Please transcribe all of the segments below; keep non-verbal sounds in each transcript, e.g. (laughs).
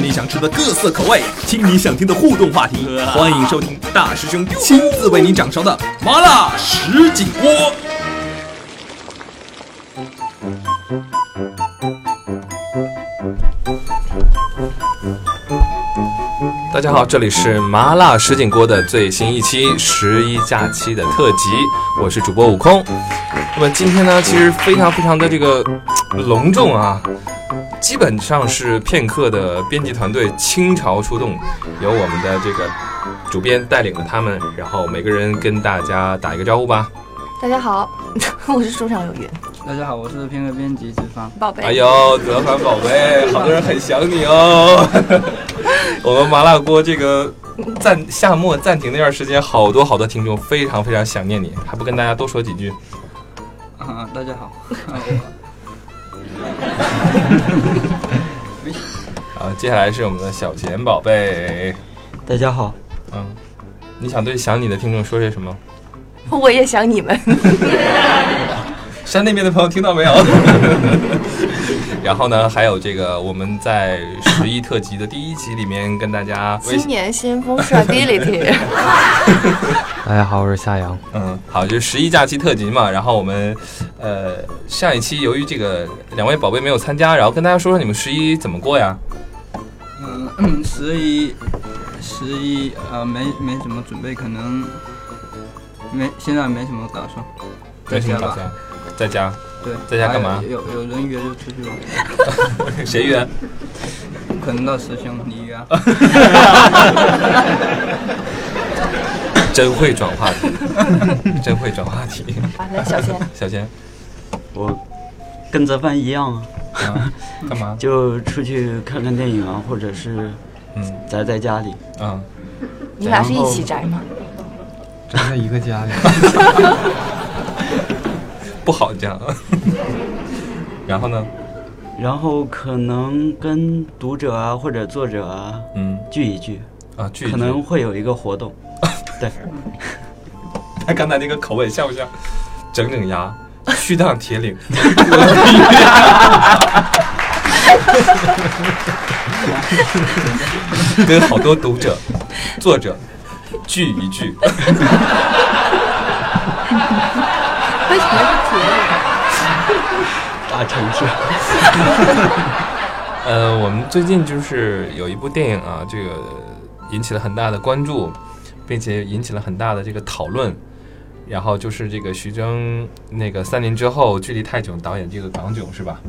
吃你想吃的各色口味，听你想听的互动话题。欢迎收听大师兄亲自为你掌勺的麻辣什锦锅。大家好，这里是麻辣什锦锅的最新一期十一假期的特辑，我是主播悟空。那么今天呢，其实非常非常的这个隆重啊，基本上是片刻的编辑团队倾巢出动，由我们的这个主编带领着他们，然后每个人跟大家打一个招呼吧。大家好，(laughs) 我是书上有云大家好，我是片刻编辑子方。宝贝。哎呦，泽凡宝贝，好多人很想你哦。(laughs) 我们麻辣锅这个暂夏末暂停那段时间，好多好多听众非常非常想念你，还不跟大家多说几句？啊，大家好。(laughs) (laughs) 啊，接下来是我们的小贤宝贝，大家好。嗯，你想对想你的听众说些什么？(laughs) 我也想你们。山那边的朋友听到没有？(laughs) 然后呢，还有这个我们在十一特辑的第一集里面跟大家新年新风帅 ability。大家好，我是夏阳。嗯，好，就是十一假期特辑嘛。然后我们呃上一期由于这个两位宝贝没有参加，然后跟大家说说你们十一怎么过呀？嗯，十一十一呃没没什么准备，可能没现在没什么打算。没什么打算。在家，对，在家干嘛？有有人约就出去玩。(laughs) 谁约？可能到师兄你约。(laughs) 真会转话题，(laughs) 真会转话题。来，小贤。小贤，我跟泽帆一样啊。干嘛？(laughs) 就出去看看电影啊，或者是嗯宅在家里。嗯。你俩是一起宅吗？宅在一个家里。(laughs) 不好讲，(laughs) 然后呢？然后可能跟读者啊或者作者啊，嗯，聚一聚啊，聚可能会有一个活动。对，他刚才那个口吻像不像？整整牙，虚荡铁岭，跟好多读者、作者聚一聚。为什么是铁岭？大城市。(laughs) 呃，我们最近就是有一部电影啊，这个引起了很大的关注，并且引起了很大的这个讨论。然后就是这个徐峥那个三年之后，距离泰囧导演这个港囧是吧？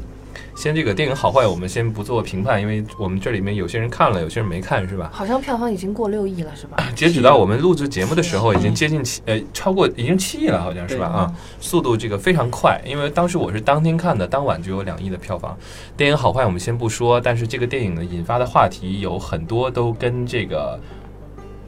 先这个电影好坏，我们先不做评判，因为我们这里面有些人看了，有些人没看，是吧？好像票房已经过六亿了，是吧？截止到我们录制节目的时候，已经接近七，呃，超过已经七亿了，好像是吧？啊，速度这个非常快，因为当时我是当天看的，当晚就有两亿的票房。电影好坏我们先不说，但是这个电影呢引发的话题有很多都跟这个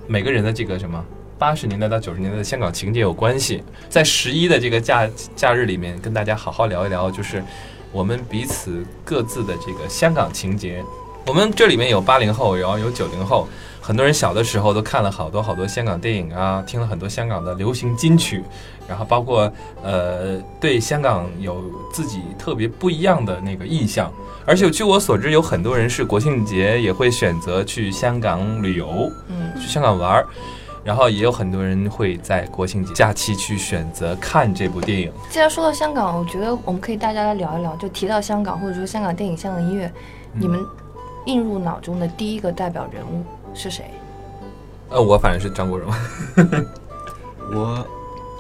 每个人的这个什么八十年代到九十年代的香港情节有关系。在十一的这个假假日里面，跟大家好好聊一聊，就是。我们彼此各自的这个香港情节，我们这里面有八零后，然后有九零后，很多人小的时候都看了好多好多香港电影啊，听了很多香港的流行金曲，然后包括呃对香港有自己特别不一样的那个印象，而且据我所知，有很多人是国庆节也会选择去香港旅游，嗯，去香港玩儿。然后也有很多人会在国庆节假期去选择看这部电影。既然说到香港，我觉得我们可以大家来聊一聊。就提到香港，或者说香港电影、香港音乐，你们映入脑中的第一个代表人物是谁？呃，我反正是张国荣。(laughs) 我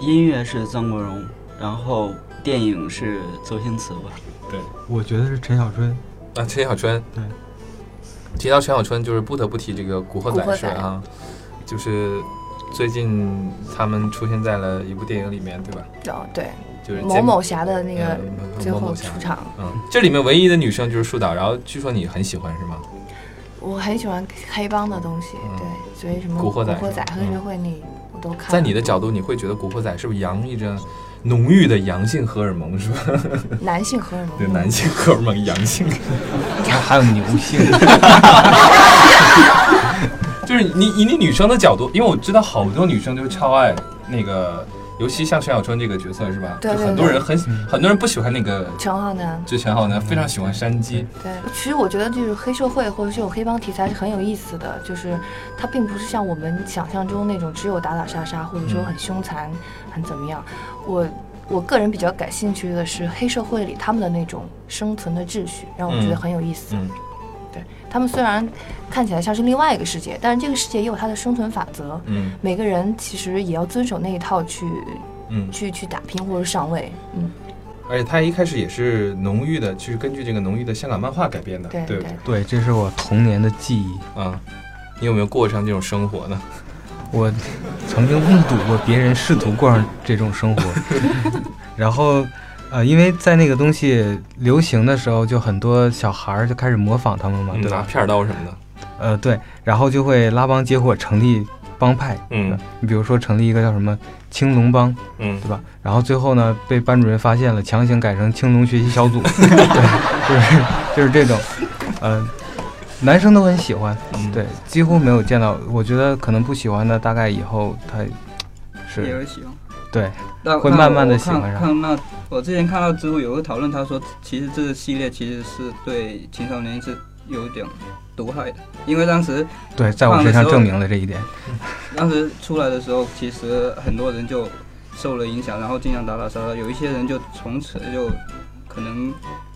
音乐是张国荣，然后电影是周星驰吧？对，我觉得是陈小春。啊，陈小春。对。提到陈小春，就是不得不提这个《古惑仔》是啊。就是最近他们出现在了一部电影里面，对吧？哦，对，就是某某侠的那个最后出场。嗯，这里面唯一的女生就是树导，然后据说你很喜欢是吗？我很喜欢黑帮的东西，对，所以什么古惑仔、古惑仔、黑社会那我都看。在你的角度，你会觉得古惑仔是不是洋溢着浓郁的阳性荷尔蒙，是吧？(laughs) 男性荷尔蒙。对，男性荷尔蒙，阳性。(laughs) 还有牛性。(laughs) 就是你以你女生的角度，因为我知道好多女生都超爱那个尤其像陈小春这个角色是吧？对对就很多人很很多人不喜欢那个陈浩南。就陈浩南，非常喜欢山鸡。对，其实我觉得就是黑社会或者这种黑帮题材是很有意思的，就是它并不是像我们想象中那种只有打打杀杀，或者说很凶残、很怎么样。我我个人比较感兴趣的是黑社会里他们的那种生存的秩序，让我觉得嗯很有意思。他们虽然看起来像是另外一个世界，但是这个世界也有它的生存法则。嗯每个人其实也要遵守那一套去嗯，去去打拼或者上位。嗯，而且他一开始也是浓郁的，就是根据这个浓郁的香港漫画改编的，对对不对？对，这是我童年的记忆。啊，你有没有过上这种生活呢？(laughs) 我曾经目睹过别人试图过上这种生活，(laughs) 然后，呃，因为在那个东西流行的时候，就很多小孩儿就开始模仿他们嘛，对吧？拿片儿刀什么的，呃，对，然后就会拉帮结伙成立帮派，嗯你比如说成立一个叫什么青龙帮，嗯对吧？然后最后呢，被班主任发现了，强行改成青龙学习小组，(laughs) 对，就是就是这种，呃，男生都很喜欢，嗯，对，几乎没有见到，我觉得可能不喜欢的，大概以后他也是会喜欢。对，会慢慢的喜欢上我之前看到知乎有个讨论，他说其实这个系列其实是对青少年是有一点毒害的，因为当时对，在我身上证明了这一点。(laughs) 当时出来的时候，其实很多人就受了影响，然后经常打打杀杀，有一些人就从此就可能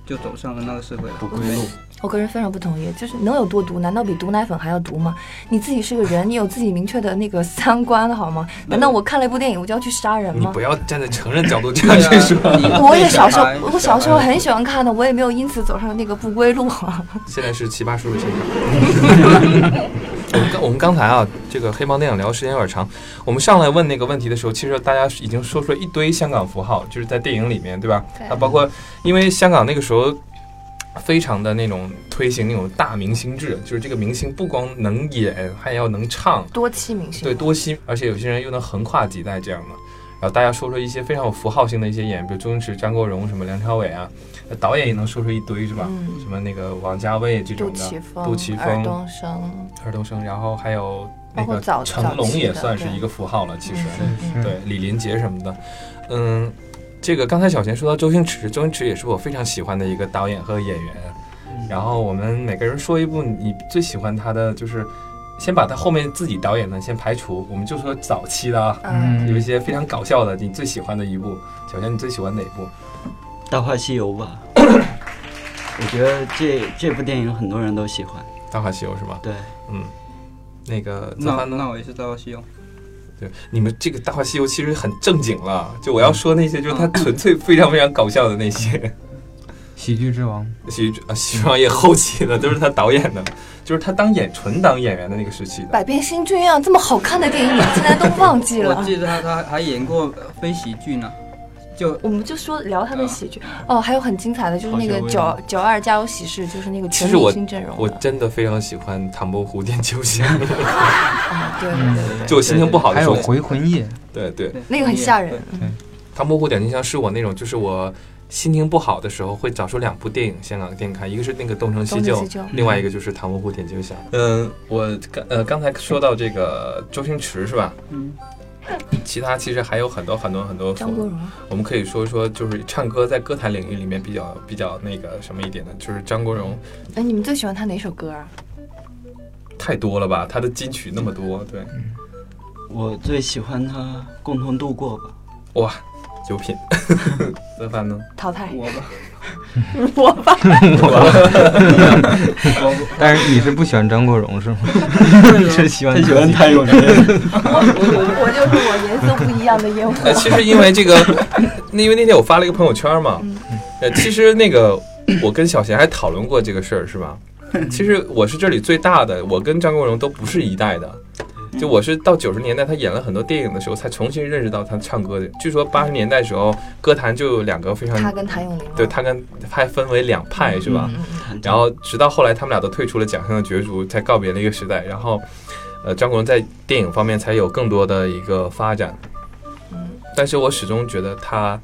就走上了那个社会不归路。我个人非常不同意，就是能有多毒？难道比毒奶粉还要毒吗？你自己是个人，你有自己明确的那个三观好吗？难道我看了一部电影我就要去杀人吗你不？要站在成人角度这样 (laughs) 去说。你我也小时候，我小时候很喜欢看的，我也没有因此走上那个不归路啊。现在是奇葩叔叔现场。我们刚我们刚才啊，这个黑帮电影聊的时间有点长。我们上来问那个问题的时候，其实大家已经说出了一堆香港符号，就是在电影里面，对吧？对啊，包括因为香港那个时候非常的那种推行那种大明星制，就是这个明星不光能演，还要能唱，多栖明星，对，多栖，而且有些人又能横跨几代这样的。然后大家说说一些非常有符号性的一些演员，比如周星驰、张国荣、什么梁朝伟啊，那导演也能说出一堆是吧？嗯。什么那个王家卫这种的，琪峰、杜琪峰尔冬升，尔冬升，然后还有那个成龙也算是一个符号了，其实，嗯嗯对李连杰什么的，嗯，这个刚才小贤说到周星驰，周星驰也是我非常喜欢的一个导演和演员。然后我们每个人说一部你最喜欢他的，就是先把他后面自己导演的先排除，我们就说早期的啊，嗯，有一些非常搞笑的，你最喜欢的一部，小贤你最喜欢哪部？《大话西游》吧。(coughs) 我觉得这这部电影很多人都喜欢。《大话西游》是吧？对，嗯，那个那？那我也是《大话西游》。对，你们这个《大话西游》其实很正经了，就我要说那些，就是他纯粹非常非常搞笑的那些。喜剧之王，喜剧啊，喜剧王也后期的都是他导演的，就是他当演纯当演员的那个时期的。百变星君啊，这么好看的电影你竟然都忘记了。我。记得他他还演过呃非喜剧呢，就我们就说聊他的喜剧。哦，还有很精彩的就是那个九九二家有喜事，就是那个全明星阵容我的。真的非常喜欢唐伯虎点秋香，(laughs) 啊，对对对对就我心情不好的时候。还有，回魂夜，对对，那个很吓人。唐伯虎点秋香是我那种，就是我心情不好的时候会找出两部电影，香港的电影看，一个是那个《东成西就西就》，另外一个就是《唐伯虎点秋香》。嗯，我刚呃刚才说到这个周星驰是吧？嗯，其他其实还有很多很多很多张国荣，我们可以说说，就是唱歌在歌坛领域里面比较比较那个什么一点的，就是张国荣哎，你们最喜欢他哪首歌啊？太多了吧，他的金曲那么多，对，我最喜欢他《共同度过》吧。哇，九品。(laughs) 泽凡呢？淘汰我吧，(laughs) 我吧，(laughs) 但是你是不喜欢张国荣是吗？你是喜欢喜欢谭咏麟。我就是我颜色不一样的烟火。呃，其实因为这个，那因为那天我发了一个朋友圈嘛，呃，其实那个我跟小贤还讨论过这个事儿，是吧？其实我是这里最大的，我跟张国荣都不是一代的。就我是到九十年代，他演了很多电影的时候，才重新认识到他唱歌的。据说八十年代时候，歌坛就有两个非常他跟谭咏麟，对他跟还分为两派，是吧？然后直到后来他们俩都退出了奖项的角逐，才告别了一个时代。然后，呃，张国荣在电影方面才有更多的一个发展。嗯但是我始终觉得他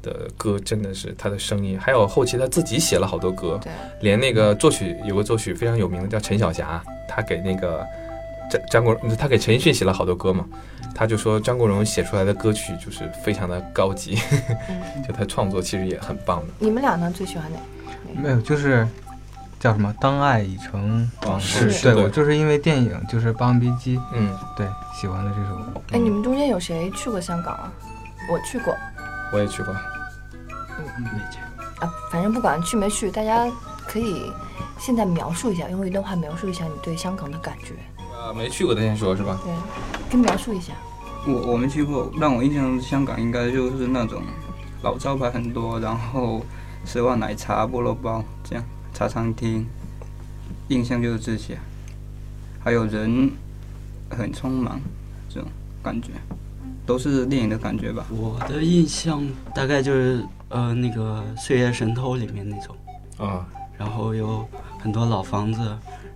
的歌真的是他的声音，还有后期他自己写了好多歌，连那个作曲有个作曲非常有名的叫陈小霞，他给那个张张国荣，他给陈奕迅写了好多歌嘛，他就说张国荣写出来的歌曲就是非常的高级，(laughs) 就他创作其实也很棒的。你们俩呢最喜欢哪？没有，就是叫什么“当爱已成往事”。是对对我就是因为电影就是《霸王别姬》，嗯，对喜欢的这首歌。哎，你们中间有谁去过香港啊？我去过我也去过。嗯没去。啊，反正不管去没去，大家可以现在描述一下，用一段话描述一下你对香港的感觉。呃，没去过的先说是吧？对，跟描述一下。我我没去过，让我印象中香港应该就是那种老招牌很多，然后丝袜奶茶、菠萝包这样茶餐厅，印象就是这些，还有人很匆忙这种感觉，都是电影的感觉吧。我的印象大概就是呃那个《岁月神偷》里面那种，啊，然后有很多老房子，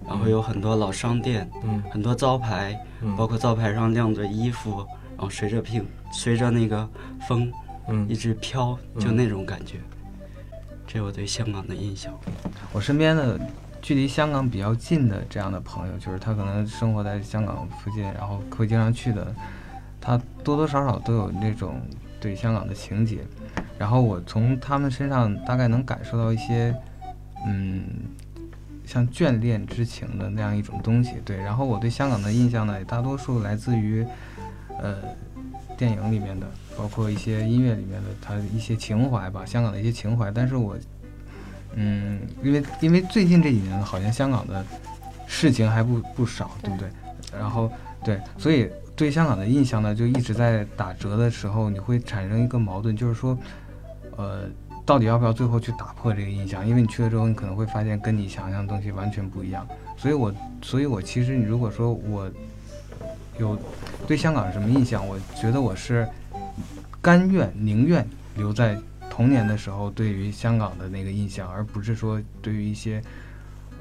然后有很多老商店，嗯很多招牌，嗯包括招牌上晾着衣服，然后随着屏随着那个风嗯一直飘，就嗯那种感觉。这是我对香港的印象。我身边的距离香港比较近的这样的朋友，就是他可能生活在香港附近，然后会经常去的，他多多少少都有那种对香港的情节。然后我从他们身上大概能感受到一些，嗯，像眷恋之情的那样一种东西。对，然后我对香港的印象呢，也大多数来自于，呃，电影里面的，包括一些音乐里面的它的一些情怀吧，香港的一些情怀。但是我嗯，因为因为最近这几年好像香港的事情还不不少，对不对？然后对，所以对香港的印象呢，就一直在打折的时候，你会产生一个矛盾，就是说，呃，到底要不要最后去打破这个印象？因为你去了之后，你可能会发现跟你想象的东西完全不一样。所以我，所以我其实你如果说我有对香港什么印象，我觉得我是甘愿宁愿留在童年的时候对于香港的那个印象，而不是说对于一些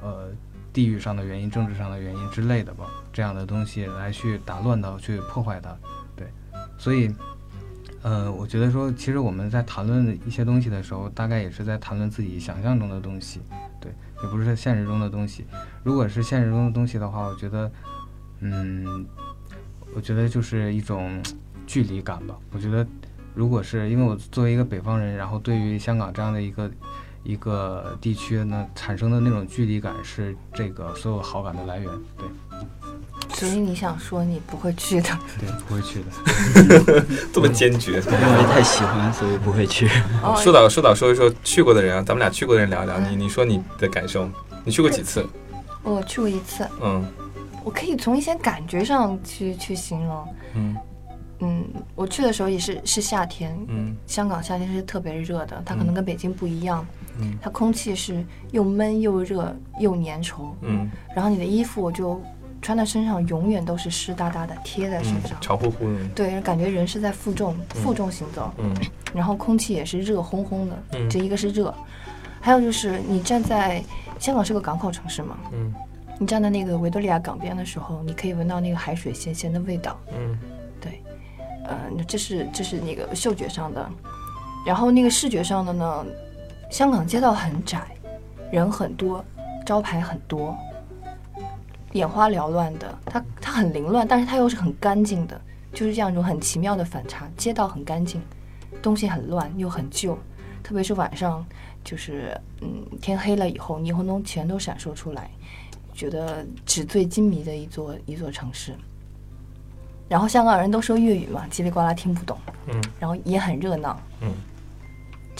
呃地域上的原因、政治上的原因之类的吧，这样的东西来去打乱它、去破坏它。对，所以呃，我觉得说，其实我们在谈论一些东西的时候，大概也是在谈论自己想象中的东西，对，也不是现实中的东西。如果是现实中的东西的话，我觉得，嗯，我觉得就是一种距离感吧。我觉得。如果是因为我作为一个北方人，然后对于香港这样的一个一个地区呢，产生的那种距离感是这个所有好感的来源。对，所以你想说你不会去的？对，不会去的。(laughs) 这么坚决。(laughs) 因为太喜欢，所以不会去。哦，(laughs) 说到说到说一说去过的人啊，咱们俩去过的人聊一聊。你你说你的感受，你去过几次？我去过一次，嗯我可以从一些感觉上去去形容。嗯嗯，我去的时候也是是夏天，嗯香港夏天是特别热的，它可能跟北京不一样，嗯它空气是又闷又热又粘稠，嗯然后你的衣服就穿在身上永远都是湿哒哒的贴在身嗯上，，潮乎乎的。对，感觉人是在负重负重行走，嗯然后空气也是热烘烘的，嗯这一个是热，还有就是你站在香港是个港口城市嘛，嗯你站在那个维多利亚港边的时候，你可以闻到那个海水咸咸的味道，嗯。对，呃，这是这是那个嗅觉上的，然后那个视觉上的呢，香港街道很窄，人很多，招牌很多，眼花缭乱的，它它很凌乱，但是它又是很干净的，就是这样一种很奇妙的反差。街道很干净，东西很乱又很旧，特别是晚上，就是嗯天黑了以后，霓虹灯全都闪烁出来，觉得纸醉金迷的一座一座城市。然后香港人都说粤语嘛，叽里呱啦听不懂，嗯然后也很热闹，嗯，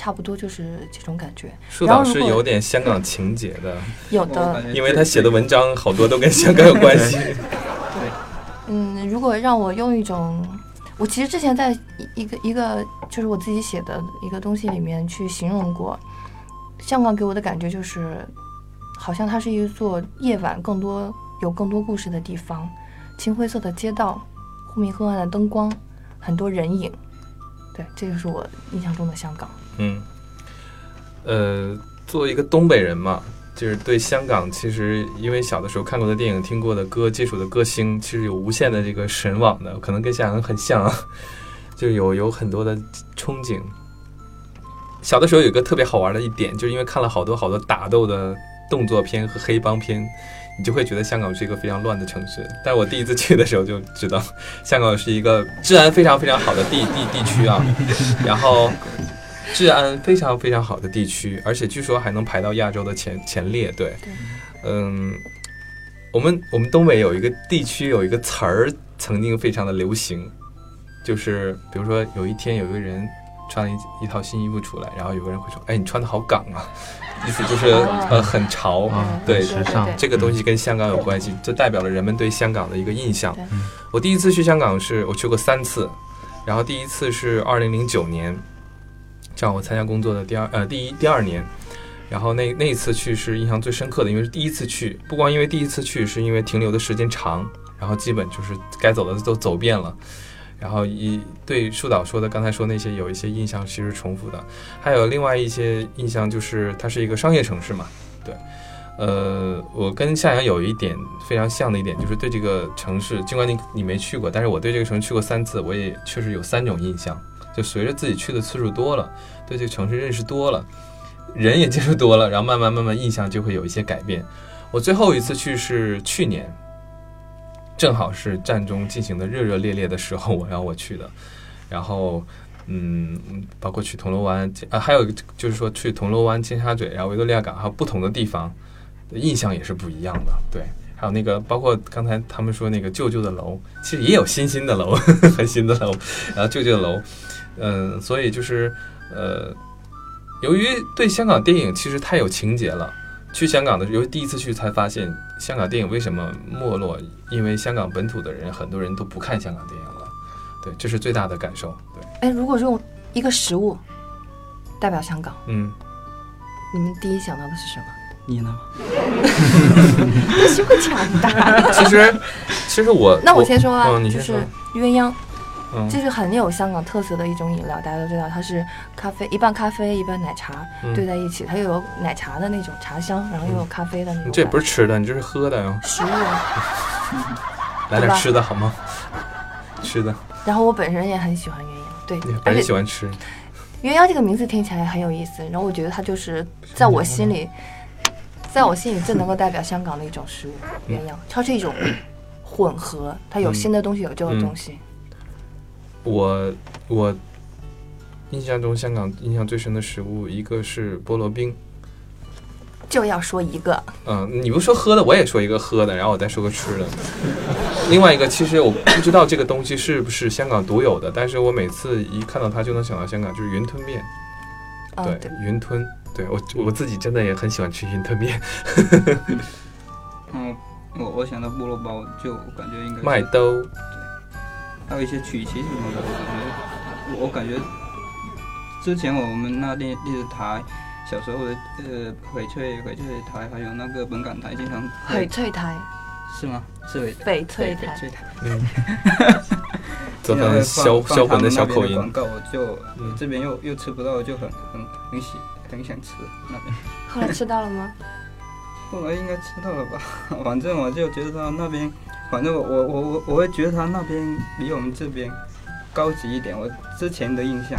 差不多就是这种感觉。树岛是有点香港情节的，有的，因为他写的文章好多都跟香港有关系。对 (laughs) 嗯，如果让我用一种，我其实之前在一一个一个就是我自己写的一个东西里面去形容过，香港给我的感觉就是，好像它是一座夜晚更多有更多故事的地方，青灰色的街道，忽明忽暗的灯光，很多人影，对，这就是我印象中的香港。嗯，呃，作为一个东北人嘛，就是对香港，其实因为小的时候看过的电影、听过的歌、接触的歌星，其实有无限的这个神往的，可能跟香港很像，(laughs) 就有有很多的憧憬。小的时候有一个特别好玩的一点，就是因为看了好多好多打斗的动作片和黑帮片，你就会觉得香港是一个非常乱的城市。但我第一次去的时候就知道，香港是一个治安非常非常好的地地地区啊，然后治安非常非常好的地区，而且据说还能排到亚洲的前前列。对，嗯，我们我们东北有一个地区有一个词儿曾经非常的流行，就是比如说有一天有一个人穿了一一套新衣服出来，然后有个人会说：“哎，你穿的好港啊！”意思就是哦呃很潮，啊对时尚这个东西跟香港有关系，就代表了人们对香港的一个印象。我第一次去香港是我去过三次，然后第一次是二零零九年，这样我参加工作的第二呃第一第二年，然后那那一次去是印象最深刻的，因为是第一次去，不光因为第一次去，是因为停留的时间长，然后基本就是该走的都走遍了。然后一对树导说的，刚才说那些有一些印象其实重复的，还有另外一些印象就是它是一个商业城市嘛，对，呃，我跟夏阳有一点非常像的一点，就是对这个城市，尽管你你没去过，但是我对这个城市去过三次，我也确实有三种印象。就随着自己去的次数多了，对这个城市认识多了，人也接触多了，然后慢慢慢慢印象就会有一些改变。我最后一次去是去年，正好是战中进行的热热烈烈的时候，我让我去的，然后。嗯，包括去铜锣湾啊，还有就是说去铜锣湾、尖沙咀，然后维多利亚港，还有不同的地方，印象也是不一样的。对，还有那个包括刚才他们说那个旧旧的楼，其实也有新新的楼，(laughs) 很新的楼，然后旧旧的楼，嗯，所以就是呃，由于对香港电影其实太有情节了，去香港的由于第一次去才发现香港电影为什么没落，因为香港本土的人很多人都不看香港电影了，对，这是最大的感受。对，哎，如果用一个食物代表香港，嗯，你们第一想到的是什么？你呢？(laughs) 是会抢答。(laughs) 其实其实我那我先说啊，嗯，你就是先说，鸳鸯，嗯这是很有香港特色的一种饮料，大家都知道，它是咖啡一半咖啡一半奶茶嗯兑在一起，它又有奶茶的那种茶香，然后又有咖啡的那种这不是吃的，你这是喝的哟。食物啊。(laughs) 来点吃的好吗？吃的，然后我本人也很喜欢鸳鸯，对而且喜欢吃。鸳鸯这个名字听起来很有意思，然后我觉得它就是在我心里，在我心里最能够代表香港的一种食物，鸳鸯，它是一种混合，它有新的东西，有旧的东西。我我印象中香港印象最深的食物，一个是菠萝冰。就要说一个，嗯，你不说喝的，我也说一个喝的，然后我再说个吃的。另外一个，其实我不知道这个东西是不是香港独有的，但是我每次一看到它就能想到香港，就是云吞面。对，云吞。对我我自己真的也很喜欢吃云吞面。(laughs) 嗯，我我想到菠萝包，就感觉应该麦兜，还有一些曲奇什么的，我感觉我感觉之前我们那电电视台小时候的呃翡翠翡翠台还有那个本港台经常翡翠台，是吗？是翡翡翠台翡翠台，嗯，做经常会成销放销魂的放他们那边小口音。广告，我就嗯这边又又吃不到，就很很很喜很想吃那边。后来吃到了吗？(laughs) 后来应该吃到了吧？(laughs) 反正我就觉得他那边，反正我我我我我会觉得他那边比我们这边高级一点。我之前的印象，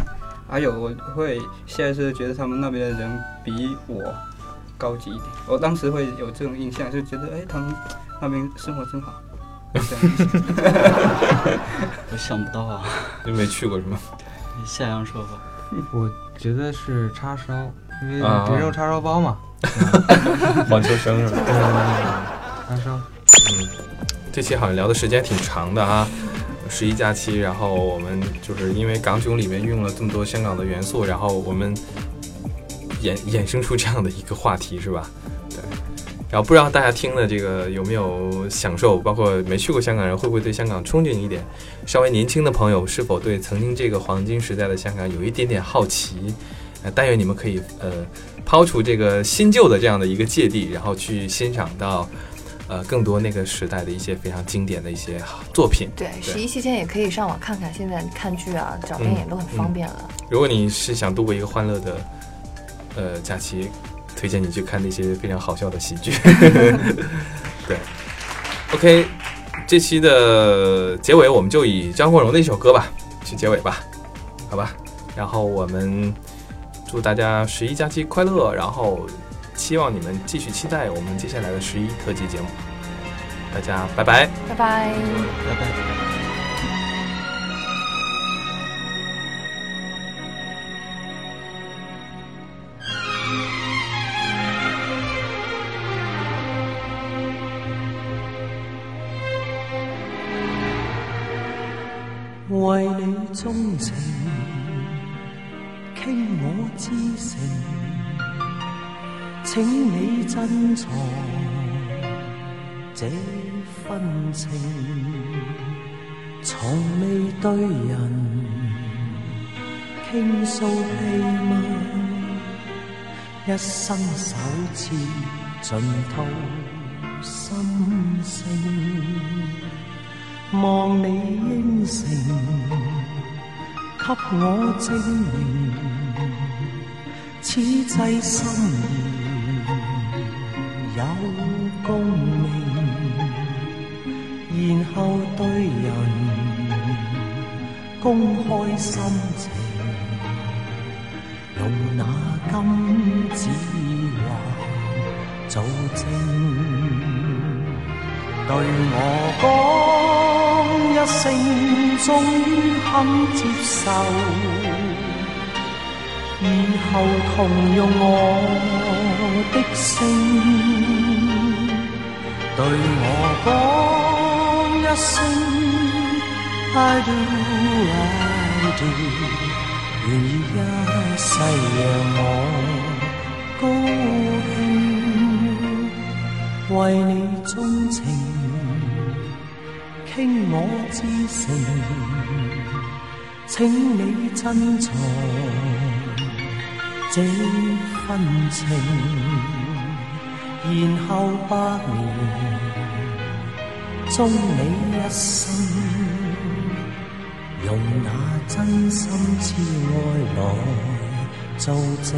还有我会下意识觉得他们那边的人比我高级一点。我当时会有这种印象，就觉得哎，他们那边生活真好。这样我想不到啊，(laughs) 你没去过是吗？夏阳说吧。我觉得是叉烧，因为啊人肉叉烧包嘛。黄秋生是吧？叉烧，嗯，这期好像聊的时间挺长的啊，十一假期，然后我们就是因为港囧里面运用了这么多香港的元素，然后我们衍衍生出这样的一个话题是吧？对。然后不知道大家听的这个有没有享受，包括没去过香港人会不会对香港憧憬一点？稍微年轻的朋友是否对曾经这个黄金时代的香港有一点点好奇？呃，但愿你们可以呃抛除这个新旧的这样的一个芥蒂，然后去欣赏到呃更多那个时代的一些非常经典的一些作品。对，十一期间也可以上网看看，现在看剧啊、找电影都很方便了。如果你是想度过一个欢乐的呃假期，推荐你去看那些非常好笑的喜剧。(laughs) 对，OK，这期的结尾我们就以张国荣的一首歌吧去结尾吧，好吧。然后我们祝大家十一假期快乐，然后希望你们继续期待我们接下来的十一特辑节目。大家拜拜。拜拜。拜拜。为你钟情，倾我至诚，请你珍藏这份情，从未对人倾诉秘密，一生首次尽吐心声。望你应承，给我证明，此际心意共鸣，然后对人公开心情，用那金指环做证。对我讲一声，终于肯接受，以后同用我的姓。对我讲一声，I do I do，愿意一世让我高兴，为你钟情。倾我至诚，请你珍藏这份情，然后百年终你一生，用那真心痴爱来做证。